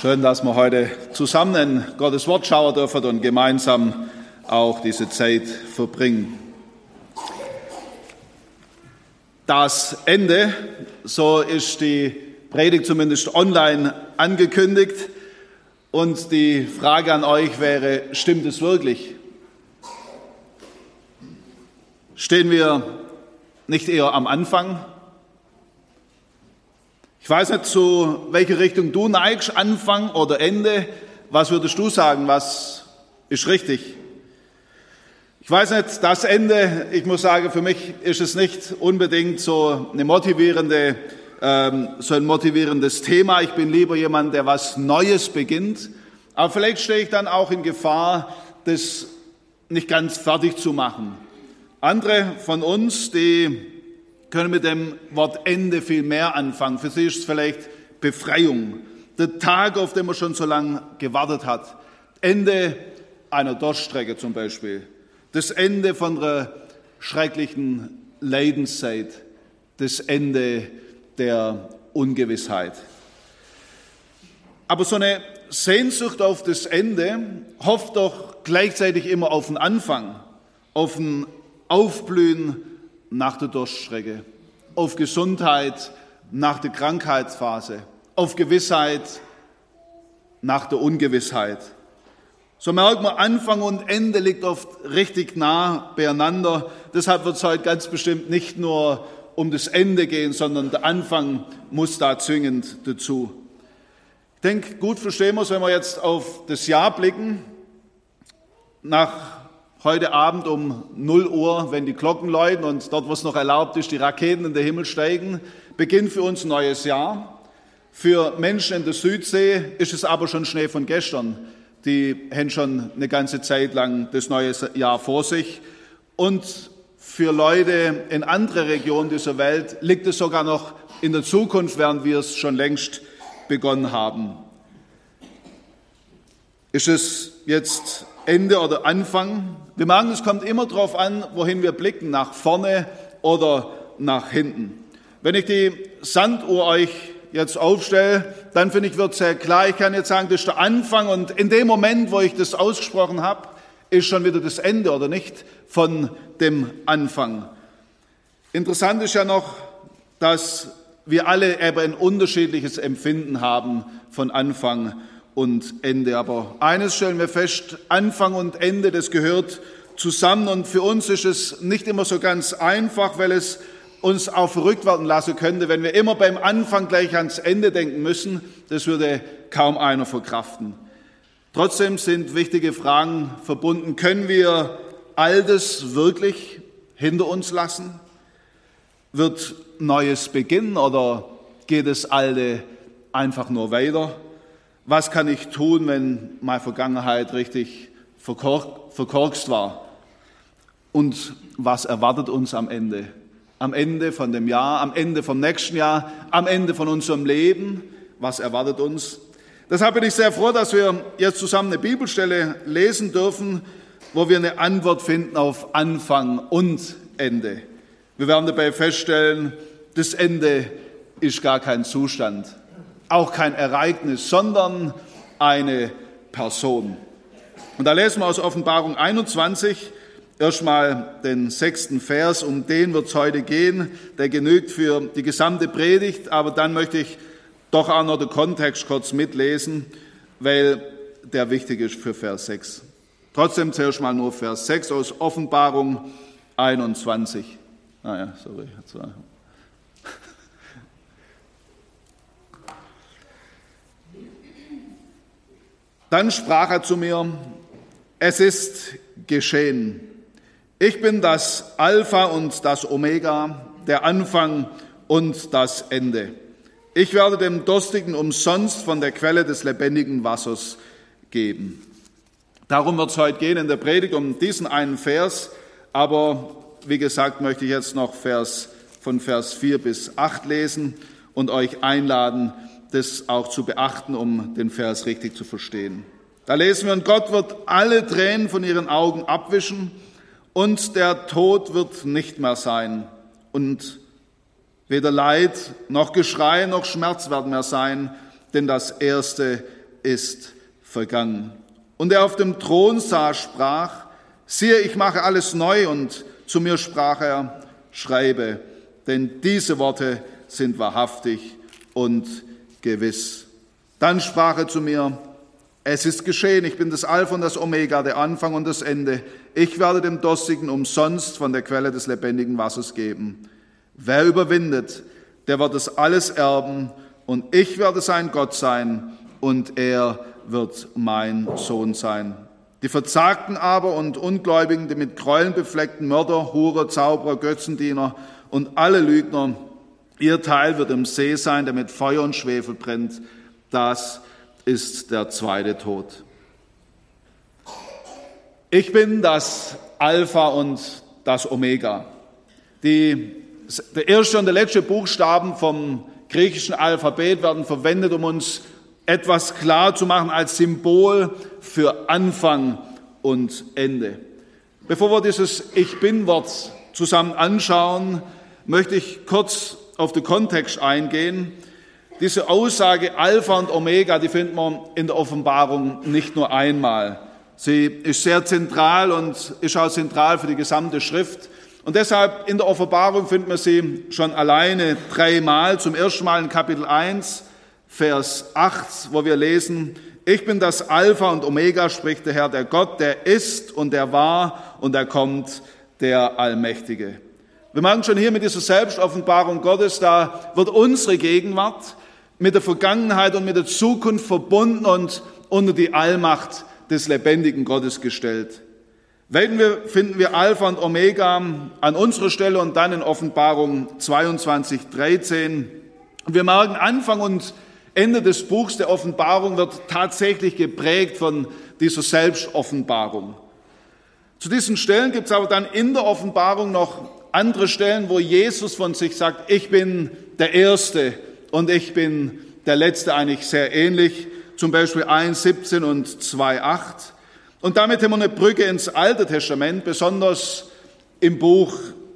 Schön, dass wir heute zusammen in Gottes Wort schauen dürfen und gemeinsam auch diese Zeit verbringen. Das Ende, so ist die Predigt zumindest online angekündigt. Und die Frage an euch wäre, stimmt es wirklich? Stehen wir nicht eher am Anfang ich weiß nicht, zu welche Richtung du neigst, Anfang oder Ende. Was würdest du sagen, was ist richtig? Ich weiß nicht, das Ende, ich muss sagen, für mich ist es nicht unbedingt so eine motivierende, ähm, so ein motivierendes Thema. Ich bin lieber jemand, der was Neues beginnt. Aber vielleicht stehe ich dann auch in Gefahr, das nicht ganz fertig zu machen. Andere von uns, die können mit dem Wort Ende viel mehr anfangen. Für sie ist es vielleicht Befreiung. Der Tag, auf den man schon so lange gewartet hat. Ende einer Durststrecke zum Beispiel. Das Ende von einer schrecklichen Leidenszeit. Das Ende der Ungewissheit. Aber so eine Sehnsucht auf das Ende hofft doch gleichzeitig immer auf den Anfang, auf ein Aufblühen nach der Durststrecke, auf Gesundheit nach der Krankheitsphase, auf Gewissheit nach der Ungewissheit. So merkt man, Anfang und Ende liegt oft richtig nah beieinander. Deshalb wird es heute ganz bestimmt nicht nur um das Ende gehen, sondern der Anfang muss da zwingend dazu. Ich denke, gut verstehen wir es, wenn wir jetzt auf das Jahr blicken. Nach heute Abend um 0 Uhr, wenn die Glocken läuten und dort, wo es noch erlaubt ist, die Raketen in den Himmel steigen, beginnt für uns ein neues Jahr. Für Menschen in der Südsee ist es aber schon Schnee von gestern. Die haben schon eine ganze Zeit lang das neue Jahr vor sich. Und für Leute in andere Regionen dieser Welt liegt es sogar noch in der Zukunft, während wir es schon längst begonnen haben. Ist es jetzt Ende oder Anfang. Wir merken, es kommt immer darauf an, wohin wir blicken, nach vorne oder nach hinten. Wenn ich die Sanduhr euch jetzt aufstelle, dann finde ich, wird sehr klar, ich kann jetzt sagen, das ist der Anfang und in dem Moment, wo ich das ausgesprochen habe, ist schon wieder das Ende oder nicht von dem Anfang. Interessant ist ja noch, dass wir alle eben ein unterschiedliches Empfinden haben von Anfang und Ende. Aber eines stellen wir fest, Anfang und Ende, das gehört zusammen. Und für uns ist es nicht immer so ganz einfach, weil es uns auch verrückt werden lassen könnte, wenn wir immer beim Anfang gleich ans Ende denken müssen. Das würde kaum einer verkraften. Trotzdem sind wichtige Fragen verbunden. Können wir Altes wirklich hinter uns lassen? Wird Neues beginnen oder geht das Alte einfach nur weiter? Was kann ich tun, wenn meine Vergangenheit richtig verkork verkorkst war? Und was erwartet uns am Ende? Am Ende von dem Jahr, am Ende vom nächsten Jahr, am Ende von unserem Leben? Was erwartet uns? Deshalb bin ich sehr froh, dass wir jetzt zusammen eine Bibelstelle lesen dürfen, wo wir eine Antwort finden auf Anfang und Ende. Wir werden dabei feststellen, das Ende ist gar kein Zustand auch kein Ereignis, sondern eine Person. Und da lesen wir aus Offenbarung 21 erstmal den sechsten Vers, um den wird es heute gehen. Der genügt für die gesamte Predigt, aber dann möchte ich doch auch noch den Kontext kurz mitlesen, weil der wichtig ist für Vers 6. Trotzdem zuerst mal nur Vers 6 aus Offenbarung 21. Ah ja, sorry. Dann sprach er zu mir, es ist geschehen. Ich bin das Alpha und das Omega, der Anfang und das Ende. Ich werde dem Durstigen umsonst von der Quelle des lebendigen Wassers geben. Darum wird es heute gehen in der Predigt um diesen einen Vers, aber wie gesagt möchte ich jetzt noch Vers, von Vers 4 bis 8 lesen und euch einladen, das auch zu beachten, um den Vers richtig zu verstehen. Da lesen wir, und Gott wird alle Tränen von ihren Augen abwischen und der Tod wird nicht mehr sein und weder Leid noch Geschrei noch Schmerz werden mehr sein, denn das Erste ist vergangen. Und er auf dem Thron saß, sprach, siehe, ich mache alles neu. Und zu mir sprach er, schreibe, denn diese Worte sind wahrhaftig und gewiss. Dann sprach er zu mir, es ist geschehen, ich bin das Alpha und das Omega, der Anfang und das Ende. Ich werde dem Durstigen umsonst von der Quelle des lebendigen Wassers geben. Wer überwindet, der wird es alles erben und ich werde sein Gott sein und er wird mein Sohn sein. Die Verzagten aber und Ungläubigen, die mit Gräueln befleckten Mörder, Hurer, Zauberer, Götzendiener und alle Lügner, ihr Teil wird im See sein, der mit Feuer und Schwefel brennt. Das ist der zweite Tod. Ich bin das Alpha und das Omega. Die, der erste und der letzte Buchstaben vom griechischen Alphabet werden verwendet, um uns etwas klar zu machen als Symbol für Anfang und Ende. Bevor wir dieses Ich bin-Wort zusammen anschauen, möchte ich kurz auf den Kontext eingehen. Diese Aussage Alpha und Omega, die findet man in der Offenbarung nicht nur einmal. Sie ist sehr zentral und ist auch zentral für die gesamte Schrift. Und deshalb in der Offenbarung finden wir sie schon alleine dreimal. Zum ersten Mal in Kapitel 1, Vers 8, wo wir lesen, ich bin das Alpha und Omega, spricht der Herr, der Gott, der ist und der war und der kommt, der Allmächtige. Wir machen schon hier mit dieser Selbstoffenbarung Gottes, da wird unsere Gegenwart, mit der Vergangenheit und mit der Zukunft verbunden und unter die Allmacht des lebendigen Gottes gestellt. Werden wir, finden wir Alpha und Omega an unserer Stelle und dann in Offenbarung 22, 13. wir merken, Anfang und Ende des Buchs der Offenbarung wird tatsächlich geprägt von dieser Selbstoffenbarung. Zu diesen Stellen gibt es aber dann in der Offenbarung noch andere Stellen, wo Jesus von sich sagt, ich bin der Erste und ich bin der letzte eigentlich sehr ähnlich, zum Beispiel 1,17 und 2,8. Und damit haben wir eine Brücke ins Alte Testament, besonders im Buch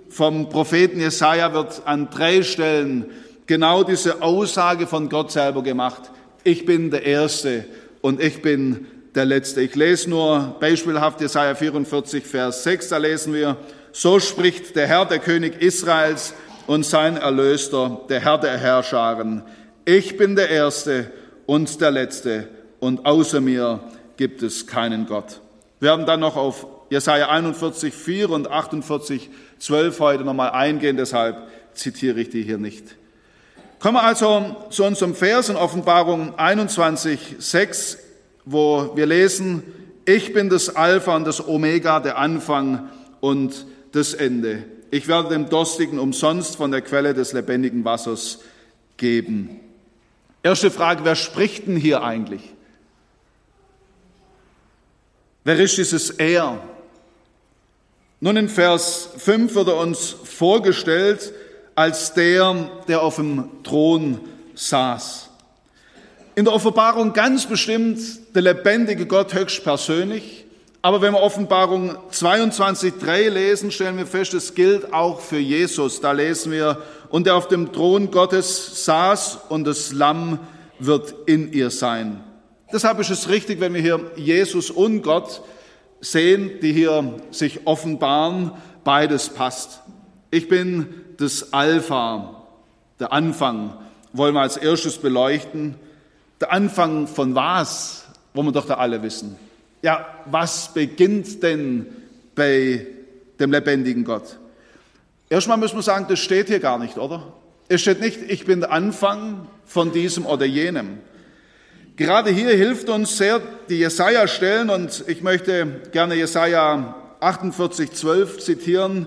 vom Propheten Jesaja wird an drei Stellen genau diese Aussage von Gott selber gemacht. Ich bin der Erste und ich bin der Letzte. Ich lese nur beispielhaft Jesaja 44, Vers 6, da lesen wir, so spricht der Herr, der König Israels, und sein Erlöster, der Herr der Herrscharen. Ich bin der Erste und der Letzte und außer mir gibt es keinen Gott. Wir werden dann noch auf Jesaja 41, 4 und 48, 12 heute nochmal eingehen, deshalb zitiere ich die hier nicht. Kommen wir also zu unserem Vers in Offenbarung 21, 6, wo wir lesen, ich bin das Alpha und das Omega, der Anfang und das Ende. Ich werde dem Durstigen umsonst von der Quelle des lebendigen Wassers geben. Erste Frage, wer spricht denn hier eigentlich? Wer ist dieses Er? Nun in Vers 5 wird er uns vorgestellt als der, der auf dem Thron saß. In der Offenbarung ganz bestimmt der lebendige Gott höchstpersönlich. Aber wenn wir Offenbarung 22.3 lesen, stellen wir fest, es gilt auch für Jesus. Da lesen wir, und er auf dem Thron Gottes saß und das Lamm wird in ihr sein. Deshalb ist es richtig, wenn wir hier Jesus und Gott sehen, die hier sich offenbaren, beides passt. Ich bin das Alpha, der Anfang, wollen wir als erstes beleuchten. Der Anfang von was, wollen wir doch da alle wissen. Ja, was beginnt denn bei dem lebendigen Gott? Erstmal müssen wir sagen, das steht hier gar nicht, oder? Es steht nicht, ich bin der Anfang von diesem oder jenem. Gerade hier hilft uns sehr die Jesaja-Stellen und ich möchte gerne Jesaja 48, 12 zitieren.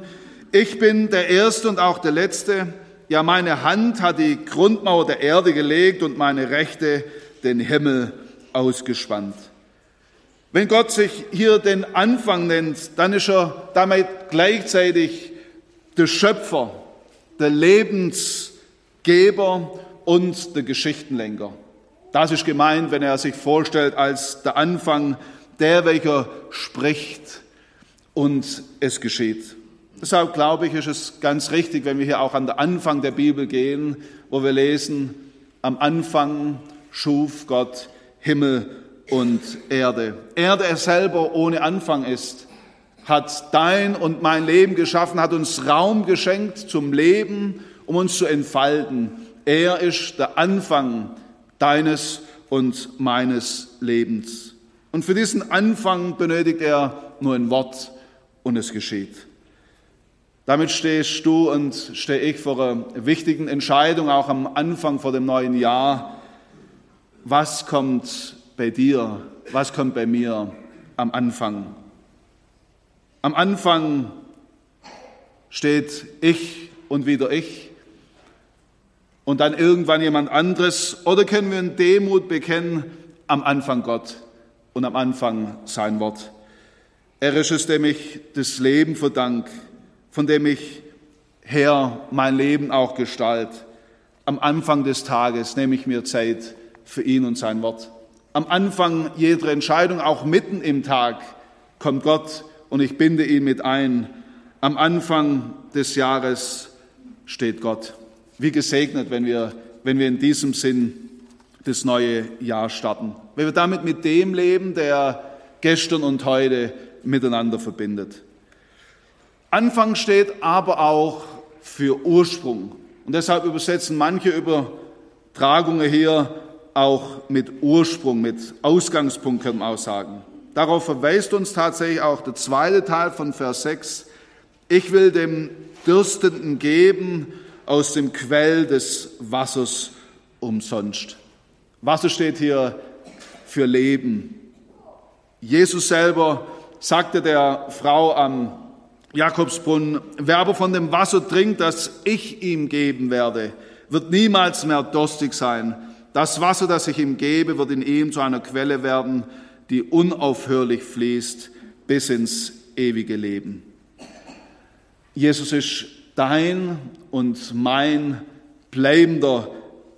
Ich bin der Erste und auch der Letzte. Ja, meine Hand hat die Grundmauer der Erde gelegt und meine Rechte den Himmel ausgespannt. Wenn Gott sich hier den Anfang nennt, dann ist er damit gleichzeitig der Schöpfer, der Lebensgeber und der Geschichtenlenker. Das ist gemeint, wenn er sich vorstellt als der Anfang, der, welcher spricht und es geschieht. Deshalb glaube ich, ist es ganz richtig, wenn wir hier auch an den Anfang der Bibel gehen, wo wir lesen, am Anfang schuf Gott Himmel und Erde. Er, der selber ohne Anfang ist, hat dein und mein Leben geschaffen, hat uns Raum geschenkt zum Leben, um uns zu entfalten. Er ist der Anfang deines und meines Lebens. Und für diesen Anfang benötigt er nur ein Wort und es geschieht. Damit stehst du und stehe ich vor einer wichtigen Entscheidung, auch am Anfang vor dem neuen Jahr. Was kommt bei dir? Was kommt bei mir am Anfang? Am Anfang steht ich und wieder ich und dann irgendwann jemand anderes. Oder können wir in Demut bekennen, am Anfang Gott und am Anfang sein Wort. Er ist es, dem ich das Leben verdanke von dem ich, Herr, mein Leben auch gestalt. Am Anfang des Tages nehme ich mir Zeit für ihn und sein Wort. Am Anfang jeder Entscheidung, auch mitten im Tag, kommt Gott und ich binde ihn mit ein. Am Anfang des Jahres steht Gott. Wie gesegnet, wenn wir, wenn wir in diesem Sinn das neue Jahr starten. Wenn wir damit mit dem leben, der gestern und heute miteinander verbindet. Anfang steht aber auch für Ursprung. Und deshalb übersetzen manche Übertragungen hier auch mit Ursprung, mit Ausgangspunkt, können wir auch sagen. Darauf verweist uns tatsächlich auch der zweite Teil von Vers 6. Ich will dem Dürstenden geben aus dem Quell des Wassers umsonst. Wasser steht hier für Leben. Jesus selber sagte der Frau am Jakobsbrunnen, wer aber von dem Wasser trinkt, das ich ihm geben werde, wird niemals mehr durstig sein. Das Wasser, das ich ihm gebe, wird in ihm zu einer Quelle werden, die unaufhörlich fließt bis ins ewige Leben. Jesus ist dein und mein bleibender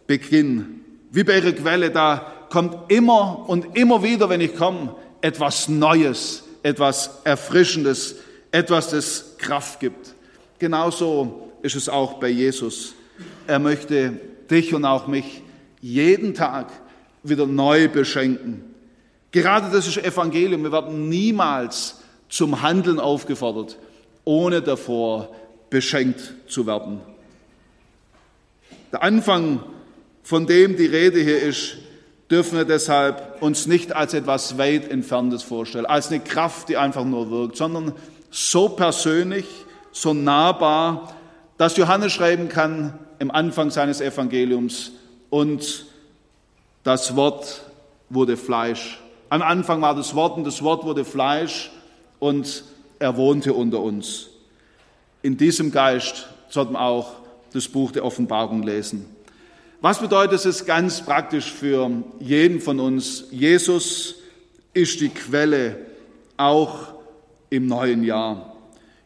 Beginn. Wie bei ihrer Quelle, da kommt immer und immer wieder, wenn ich komme, etwas Neues, etwas Erfrischendes, etwas, das Kraft gibt. Genauso ist es auch bei Jesus. Er möchte dich und auch mich jeden Tag wieder neu beschenken. Gerade das ist Evangelium. Wir werden niemals zum Handeln aufgefordert, ohne davor beschenkt zu werden. Der Anfang, von dem die Rede hier ist, dürfen wir deshalb uns nicht als etwas weit Entferntes vorstellen, als eine Kraft, die einfach nur wirkt, sondern so persönlich, so nahbar, dass Johannes schreiben kann im Anfang seines Evangeliums und das Wort wurde Fleisch. Am Anfang war das Wort und das Wort wurde Fleisch und er wohnte unter uns. In diesem Geist sollten wir auch das Buch der Offenbarung lesen. Was bedeutet es ganz praktisch für jeden von uns? Jesus ist die Quelle auch im neuen Jahr.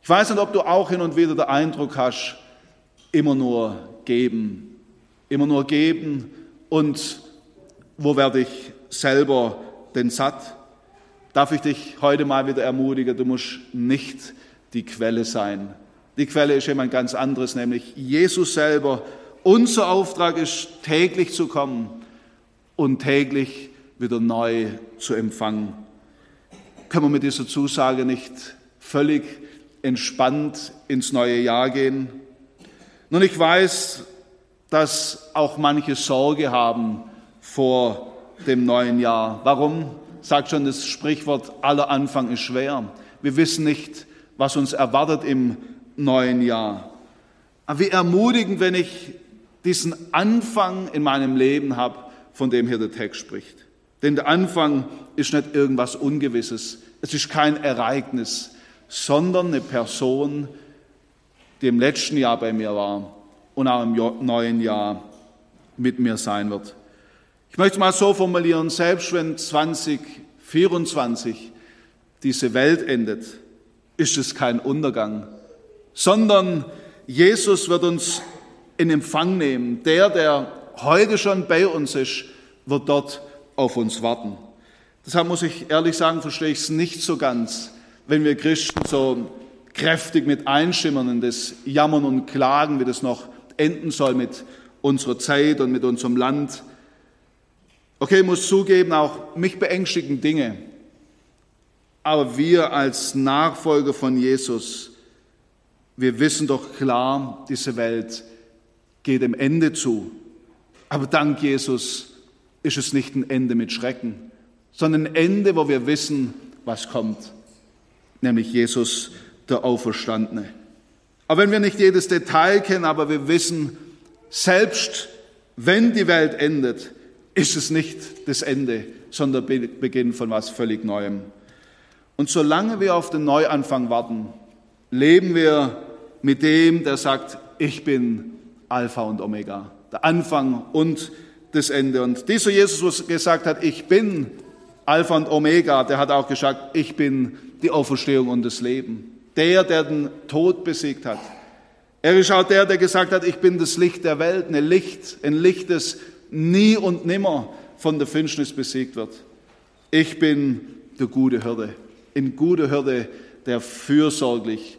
Ich weiß nicht, ob du auch hin und wieder den Eindruck hast, immer nur geben, immer nur geben und wo werde ich selber denn satt? Darf ich dich heute mal wieder ermutigen, du musst nicht die Quelle sein. Die Quelle ist jemand ganz anderes, nämlich Jesus selber. Unser Auftrag ist, täglich zu kommen und täglich wieder neu zu empfangen können wir mit dieser Zusage nicht völlig entspannt ins neue Jahr gehen? Nun, ich weiß, dass auch manche Sorge haben vor dem neuen Jahr. Warum? Sagt schon das Sprichwort, aller Anfang ist schwer. Wir wissen nicht, was uns erwartet im neuen Jahr. Aber wie ermutigend, wenn ich diesen Anfang in meinem Leben habe, von dem hier der Text spricht. Denn der Anfang ist nicht irgendwas Ungewisses. Es ist kein Ereignis, sondern eine Person, die im letzten Jahr bei mir war und auch im neuen Jahr mit mir sein wird. Ich möchte mal so formulieren, selbst wenn 2024 diese Welt endet, ist es kein Untergang, sondern Jesus wird uns in Empfang nehmen. Der, der heute schon bei uns ist, wird dort auf uns warten. Deshalb muss ich ehrlich sagen, verstehe ich es nicht so ganz, wenn wir Christen so kräftig mit einschimmern in das Jammern und Klagen, wie das noch enden soll mit unserer Zeit und mit unserem Land. Okay, ich muss zugeben, auch mich beängstigen Dinge. Aber wir als Nachfolger von Jesus, wir wissen doch klar, diese Welt geht dem Ende zu. Aber dank Jesus ist es nicht ein Ende mit Schrecken, sondern ein Ende, wo wir wissen, was kommt, nämlich Jesus, der Auferstandene. Aber wenn wir nicht jedes Detail kennen, aber wir wissen, selbst wenn die Welt endet, ist es nicht das Ende, sondern der Beginn von was völlig Neuem. Und solange wir auf den Neuanfang warten, leben wir mit dem, der sagt, ich bin Alpha und Omega, der Anfang und das Ende. Und dieser Jesus, der gesagt hat, ich bin Alpha und Omega, der hat auch gesagt, ich bin die Auferstehung und das Leben. Der, der den Tod besiegt hat. Er ist auch der, der gesagt hat, ich bin das Licht der Welt, ein Licht, ein Licht, das nie und nimmer von der Finsternis besiegt wird. Ich bin der gute Hirte, ein guter Hirte, der fürsorglich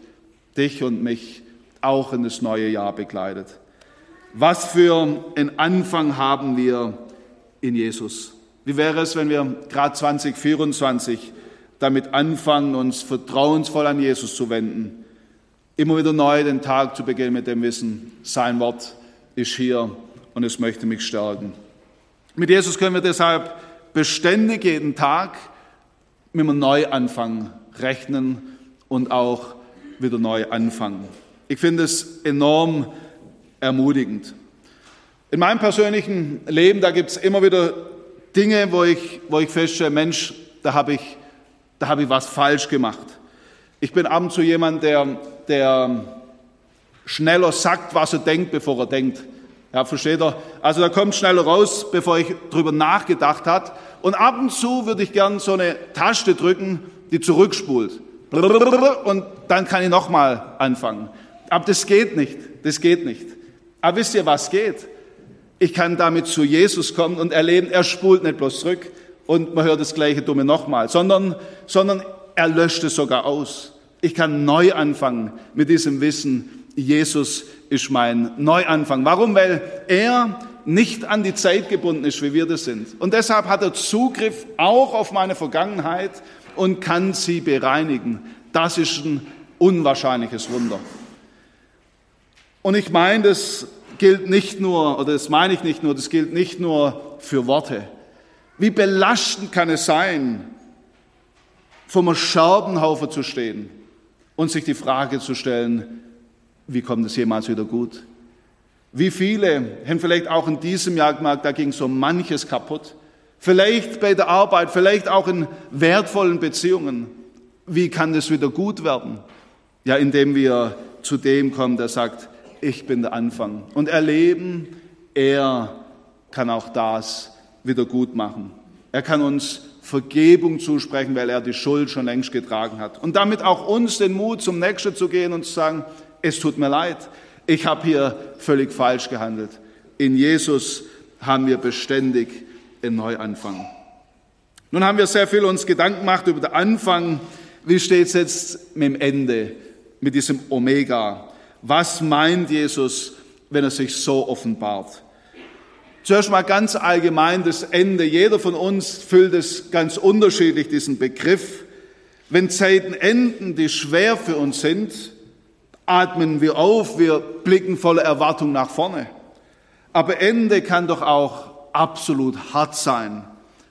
dich und mich auch in das neue Jahr begleitet. Was für einen Anfang haben wir in Jesus? Wie wäre es, wenn wir gerade 2024 damit anfangen, uns vertrauensvoll an Jesus zu wenden? Immer wieder neu den Tag zu beginnen mit dem Wissen, sein Wort ist hier und es möchte mich stärken. Mit Jesus können wir deshalb beständig jeden Tag mit einem Neuanfang rechnen und auch wieder neu anfangen. Ich finde es enorm ermutigend. In meinem persönlichen Leben, da gibt es immer wieder Dinge, wo ich, wo ich feststelle, Mensch, da habe ich, da habe ich was falsch gemacht. Ich bin ab und zu jemand, der, der schneller sagt, was er denkt, bevor er denkt. Ja, versteht ihr? Also da kommt schneller raus, bevor ich drüber nachgedacht hat. Und ab und zu würde ich gern so eine Taste drücken, die zurückspult. Und dann kann ich nochmal anfangen. Aber das geht nicht. Das geht nicht. Aber wisst ihr, was geht? Ich kann damit zu Jesus kommen und erleben, er spult nicht bloß zurück und man hört das gleiche Dumme nochmal, sondern, sondern er löscht es sogar aus. Ich kann neu anfangen mit diesem Wissen, Jesus ist mein Neuanfang. Warum? Weil er nicht an die Zeit gebunden ist, wie wir das sind. Und deshalb hat er Zugriff auch auf meine Vergangenheit und kann sie bereinigen. Das ist ein unwahrscheinliches Wunder. Und ich meine, das gilt nicht nur, oder das meine ich nicht nur, das gilt nicht nur für Worte. Wie belastend kann es sein, vor einem Scherbenhaufen zu stehen und sich die Frage zu stellen, wie kommt es jemals wieder gut? Wie viele haben vielleicht auch in diesem Jahr gemerkt, da ging so manches kaputt. Vielleicht bei der Arbeit, vielleicht auch in wertvollen Beziehungen. Wie kann das wieder gut werden? Ja, indem wir zu dem kommen, der sagt, ich bin der Anfang. Und erleben, er kann auch das wieder gut machen. Er kann uns Vergebung zusprechen, weil er die Schuld schon längst getragen hat. Und damit auch uns den Mut, zum Nächsten zu gehen und zu sagen, es tut mir leid, ich habe hier völlig falsch gehandelt. In Jesus haben wir beständig einen Neuanfang. Nun haben wir sehr viel uns Gedanken gemacht über den Anfang. Wie steht es jetzt mit dem Ende, mit diesem Omega? Was meint Jesus, wenn er sich so offenbart? Zuerst mal ganz allgemein das Ende. Jeder von uns füllt es ganz unterschiedlich, diesen Begriff. Wenn Zeiten enden, die schwer für uns sind, atmen wir auf, wir blicken voller Erwartung nach vorne. Aber Ende kann doch auch absolut hart sein.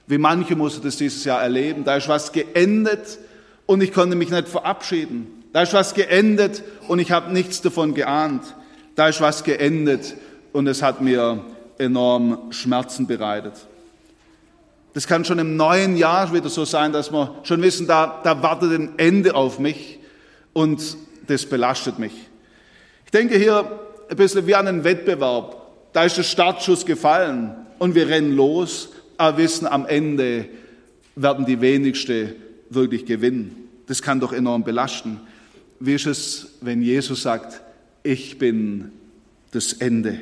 Wie manche mussten das dieses Jahr erleben. Da ist was geendet und ich konnte mich nicht verabschieden. Da ist was geendet und ich habe nichts davon geahnt. Da ist was geendet und es hat mir enorm Schmerzen bereitet. Das kann schon im neuen Jahr wieder so sein, dass wir schon wissen, da, da wartet ein Ende auf mich und das belastet mich. Ich denke hier ein bisschen wie an einen Wettbewerb. Da ist der Startschuss gefallen und wir rennen los, aber wissen, am Ende werden die wenigsten wirklich gewinnen. Das kann doch enorm belasten. Wie ist es, wenn Jesus sagt, ich bin das Ende?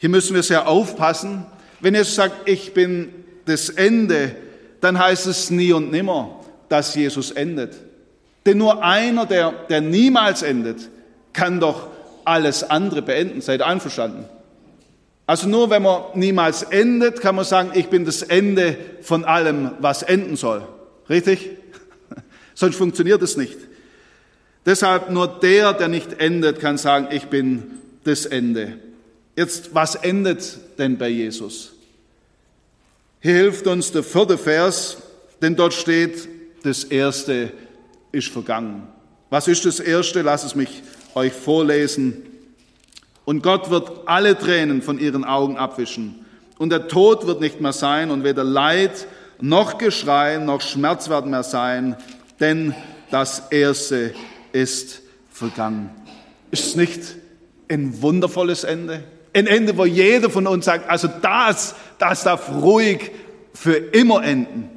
Hier müssen wir sehr aufpassen. Wenn Jesus sagt, ich bin das Ende, dann heißt es nie und nimmer, dass Jesus endet. Denn nur einer, der, der niemals endet, kann doch alles andere beenden. Seid einverstanden? Also nur wenn man niemals endet, kann man sagen, ich bin das Ende von allem, was enden soll. Richtig? Sonst funktioniert es nicht. Deshalb nur der, der nicht endet, kann sagen, ich bin das Ende. Jetzt, was endet denn bei Jesus? Hier hilft uns der vierte Vers, denn dort steht, das Erste ist vergangen. Was ist das Erste? Lass es mich euch vorlesen. Und Gott wird alle Tränen von ihren Augen abwischen. Und der Tod wird nicht mehr sein und weder Leid noch Geschrei noch Schmerz werden mehr sein, denn das Erste ist vergangen. Ist es nicht ein wundervolles Ende? Ein Ende, wo jeder von uns sagt, also das, das darf ruhig für immer enden.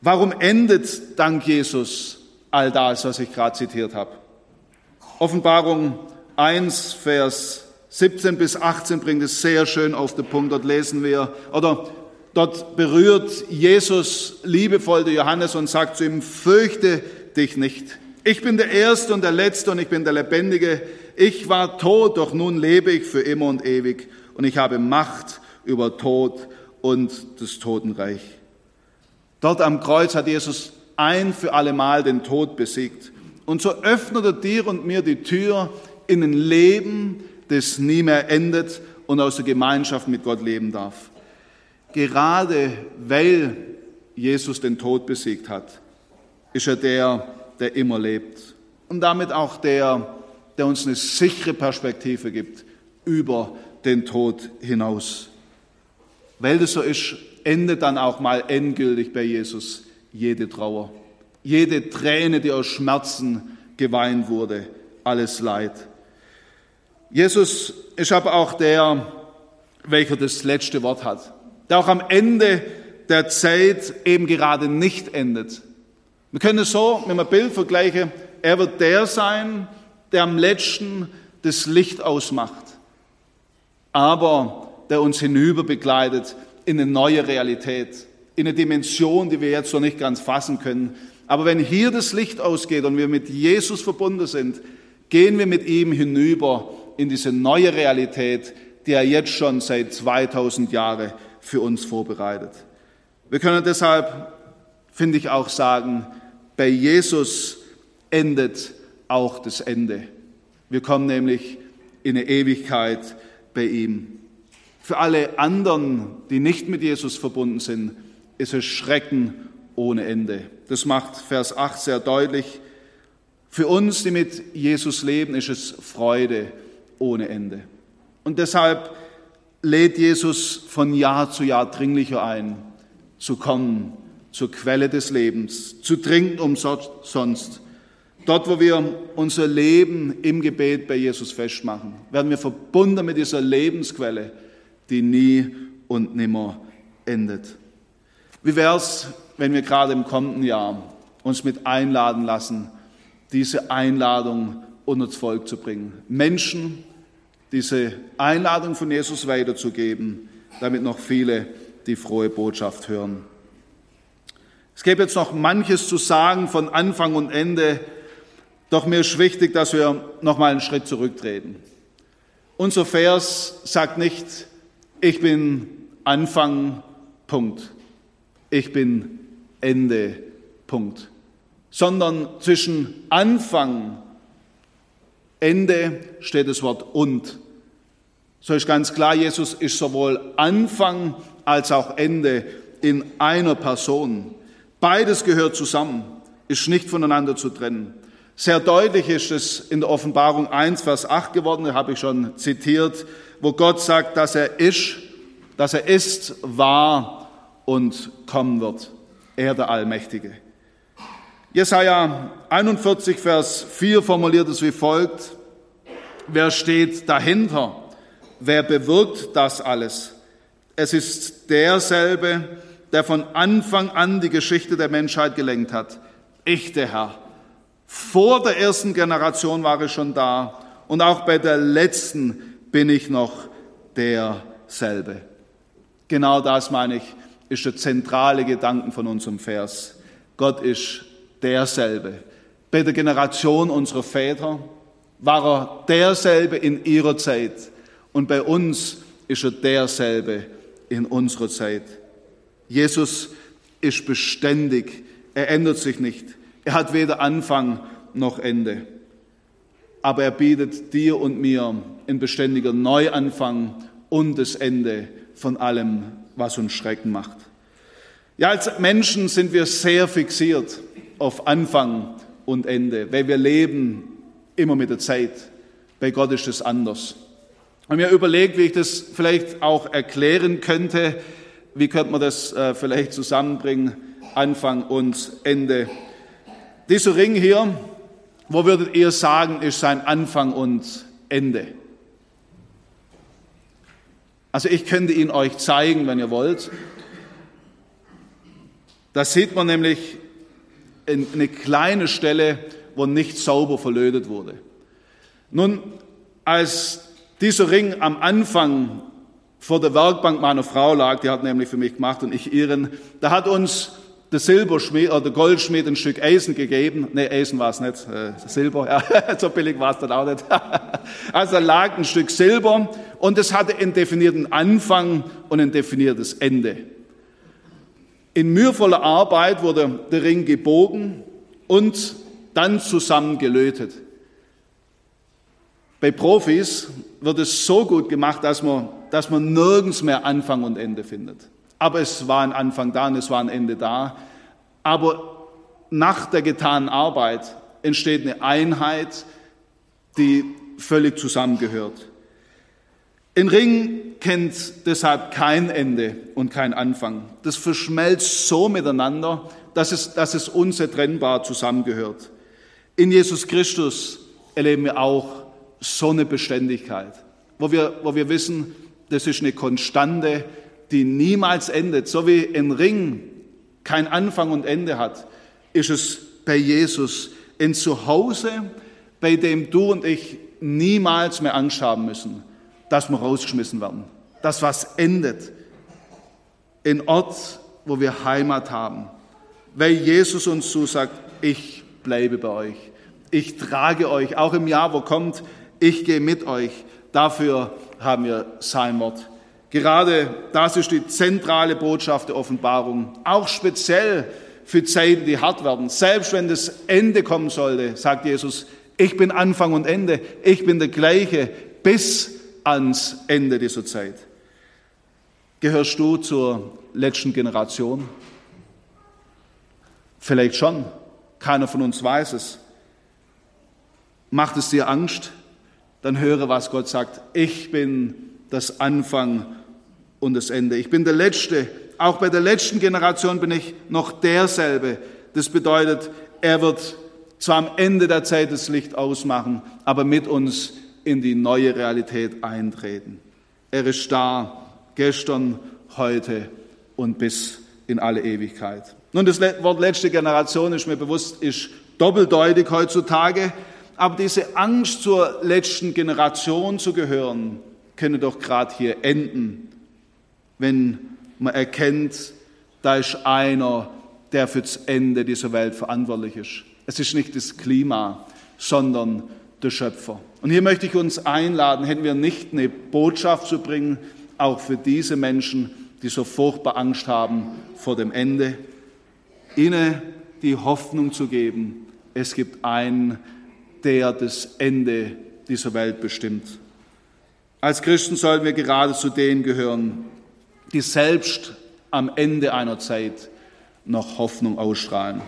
Warum endet dank Jesus all das, was ich gerade zitiert habe? Offenbarung 1, Vers 17 bis 18 bringt es sehr schön auf den Punkt. Dort lesen wir, oder dort berührt Jesus liebevoll den Johannes und sagt zu ihm, fürchte dich nicht. Ich bin der Erste und der Letzte und ich bin der Lebendige. Ich war tot, doch nun lebe ich für immer und ewig und ich habe Macht über Tod und das Totenreich. Dort am Kreuz hat Jesus ein für allemal den Tod besiegt. Und so öffnet er dir und mir die Tür in ein Leben, das nie mehr endet und aus der Gemeinschaft mit Gott leben darf. Gerade weil Jesus den Tod besiegt hat, ist er der, der immer lebt. Und damit auch der, der uns eine sichere Perspektive gibt über den Tod hinaus. Weil das so ist, endet dann auch mal endgültig bei Jesus jede Trauer, jede Träne, die aus Schmerzen geweint wurde, alles Leid. Jesus ist aber auch der, welcher das letzte Wort hat, der auch am Ende der Zeit eben gerade nicht endet. Wir können es so mit einem Bild vergleichen, er wird der sein, der am letzten das Licht ausmacht, aber der uns hinüber begleitet in eine neue Realität, in eine Dimension, die wir jetzt noch nicht ganz fassen können. Aber wenn hier das Licht ausgeht und wir mit Jesus verbunden sind, gehen wir mit ihm hinüber in diese neue Realität, die er jetzt schon seit 2000 Jahren für uns vorbereitet. Wir können deshalb, finde ich, auch sagen, bei Jesus endet auch das Ende. Wir kommen nämlich in eine Ewigkeit bei ihm. Für alle anderen, die nicht mit Jesus verbunden sind, ist es Schrecken ohne Ende. Das macht Vers 8 sehr deutlich. Für uns, die mit Jesus leben, ist es Freude ohne Ende. Und deshalb lädt Jesus von Jahr zu Jahr dringlicher ein, zu kommen zur Quelle des Lebens, zu trinken umsonst. Dort, wo wir unser Leben im Gebet bei Jesus festmachen, werden wir verbunden mit dieser Lebensquelle, die nie und nimmer endet. Wie wäre es, wenn wir gerade im kommenden Jahr uns mit einladen lassen, diese Einladung unter das Volk zu bringen? Menschen diese Einladung von Jesus weiterzugeben, damit noch viele die frohe Botschaft hören. Es gäbe jetzt noch manches zu sagen von Anfang und Ende, doch mir ist wichtig, dass wir noch mal einen Schritt zurücktreten. Unser Vers sagt nicht, ich bin Anfang, Punkt. Ich bin Ende, Punkt. Sondern zwischen Anfang, Ende steht das Wort und. So ist ganz klar, Jesus ist sowohl Anfang als auch Ende in einer Person. Beides gehört zusammen, ist nicht voneinander zu trennen. Sehr deutlich ist es in der Offenbarung 1, Vers 8 geworden, habe ich schon zitiert, wo Gott sagt, dass er ist dass er ist, war und kommen wird. Er der Allmächtige. Jesaja 41, Vers 4 formuliert es wie folgt. Wer steht dahinter? Wer bewirkt das alles? Es ist derselbe, der von Anfang an die Geschichte der Menschheit gelenkt hat. Ich, der Herr. Vor der ersten Generation war ich schon da und auch bei der letzten bin ich noch derselbe. Genau das meine ich, ist der zentrale Gedanken von unserem Vers. Gott ist derselbe. Bei der Generation unserer Väter war er derselbe in ihrer Zeit Und bei uns ist er derselbe in unserer Zeit. Jesus ist beständig, er ändert sich nicht. Er hat weder Anfang noch Ende. Aber er bietet dir und mir ein beständiger Neuanfang und das Ende von allem, was uns Schrecken macht. Ja, als Menschen sind wir sehr fixiert auf Anfang und Ende, weil wir leben immer mit der Zeit. Bei Gott ist es anders. Und mir überlegt, wie ich das vielleicht auch erklären könnte. Wie könnte man das äh, vielleicht zusammenbringen? Anfang und Ende. Dieser Ring hier, wo würdet ihr sagen, ist sein Anfang und Ende? Also ich könnte ihn euch zeigen, wenn ihr wollt. Da sieht man nämlich eine kleine Stelle, wo nicht sauber verlötet wurde. Nun, als dieser Ring am Anfang vor der Werkbank meiner Frau lag, die hat nämlich für mich gemacht und ich ihren, da hat uns der Silberschmied oder der Goldschmied ein Stück Eisen gegeben. Nee, Eisen war es nicht, äh, Silber, ja, so billig war es dann auch nicht. also lag ein Stück Silber und es hatte einen definierten Anfang und ein definiertes Ende. In mühevoller Arbeit wurde der Ring gebogen und dann zusammengelötet. Bei Profis wird es so gut gemacht, dass man, dass man nirgends mehr Anfang und Ende findet. Aber es war ein Anfang da und es war ein Ende da. Aber nach der getanen Arbeit entsteht eine Einheit, die völlig zusammengehört. Ein Ring kennt deshalb kein Ende und kein Anfang. Das verschmelzt so miteinander, dass es, dass es unzertrennbar zusammengehört. In Jesus Christus erleben wir auch so eine Beständigkeit, wo wir, wo wir wissen, das ist eine Konstante, die niemals endet. So wie ein Ring kein Anfang und Ende hat, ist es bei Jesus ein Zuhause, bei dem du und ich niemals mehr Angst haben müssen dass wir rausgeschmissen werden. Das, was endet. Ein Ort, wo wir Heimat haben. Weil Jesus uns zusagt, ich bleibe bei euch. Ich trage euch, auch im Jahr, wo kommt, ich gehe mit euch. Dafür haben wir sein Wort. Gerade das ist die zentrale Botschaft der Offenbarung. Auch speziell für Zeiten, die hart werden. Selbst wenn das Ende kommen sollte, sagt Jesus, ich bin Anfang und Ende. Ich bin der gleiche bis ans Ende dieser Zeit. Gehörst du zur letzten Generation? Vielleicht schon. Keiner von uns weiß es. Macht es dir Angst? Dann höre, was Gott sagt. Ich bin das Anfang und das Ende. Ich bin der Letzte. Auch bei der letzten Generation bin ich noch derselbe. Das bedeutet, er wird zwar am Ende der Zeit das Licht ausmachen, aber mit uns in die neue Realität eintreten. Er ist da, gestern, heute und bis in alle Ewigkeit. Nun, das Wort letzte Generation ist mir bewusst, ist doppeldeutig heutzutage, aber diese Angst zur letzten Generation zu gehören, könne doch gerade hier enden, wenn man erkennt, da ist einer, der fürs Ende dieser Welt verantwortlich ist. Es ist nicht das Klima, sondern der Schöpfer. Und hier möchte ich uns einladen, hätten wir nicht eine Botschaft zu bringen, auch für diese Menschen, die so furchtbar Angst haben vor dem Ende, ihnen die Hoffnung zu geben, es gibt einen, der das Ende dieser Welt bestimmt. Als Christen sollen wir gerade zu denen gehören, die selbst am Ende einer Zeit noch Hoffnung ausstrahlen.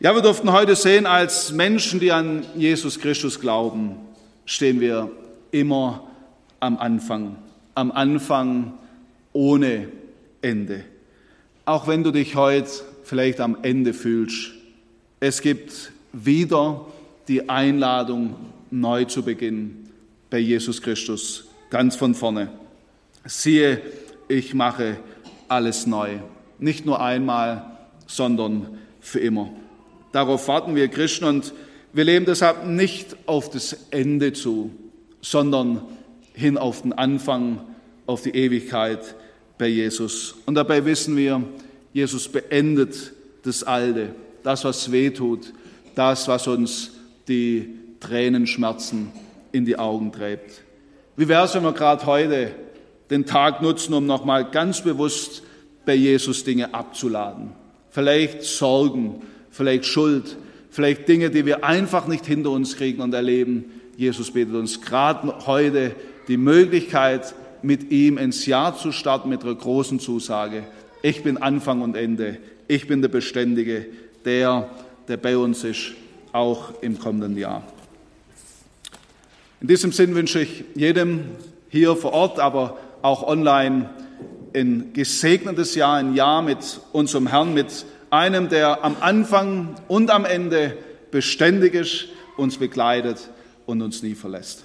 Ja, wir durften heute sehen, als Menschen, die an Jesus Christus glauben, stehen wir immer am Anfang. Am Anfang ohne Ende. Auch wenn du dich heute vielleicht am Ende fühlst, es gibt wieder die Einladung, neu zu beginnen bei Jesus Christus, ganz von vorne. Siehe, ich mache alles neu. Nicht nur einmal, sondern für immer. Darauf warten wir Christen und wir leben deshalb nicht auf das Ende zu, sondern hin auf den Anfang, auf die Ewigkeit bei Jesus. Und dabei wissen wir, Jesus beendet das Alte, das, was weh tut, das, was uns die Tränenschmerzen in die Augen treibt. Wie wäre es, wenn wir gerade heute den Tag nutzen, um nochmal ganz bewusst bei Jesus Dinge abzuladen? Vielleicht Sorgen, vielleicht Schuld, vielleicht Dinge, die wir einfach nicht hinter uns kriegen und erleben. Jesus betet uns gerade heute die Möglichkeit, mit ihm ins Jahr zu starten mit einer großen Zusage. Ich bin Anfang und Ende. Ich bin der Beständige, der, der bei uns ist, auch im kommenden Jahr. In diesem Sinn wünsche ich jedem hier vor Ort, aber auch online ein gesegnetes Jahr, ein Jahr mit unserem Herrn, mit einem, der am Anfang und am Ende beständig ist, uns begleitet und uns nie verlässt.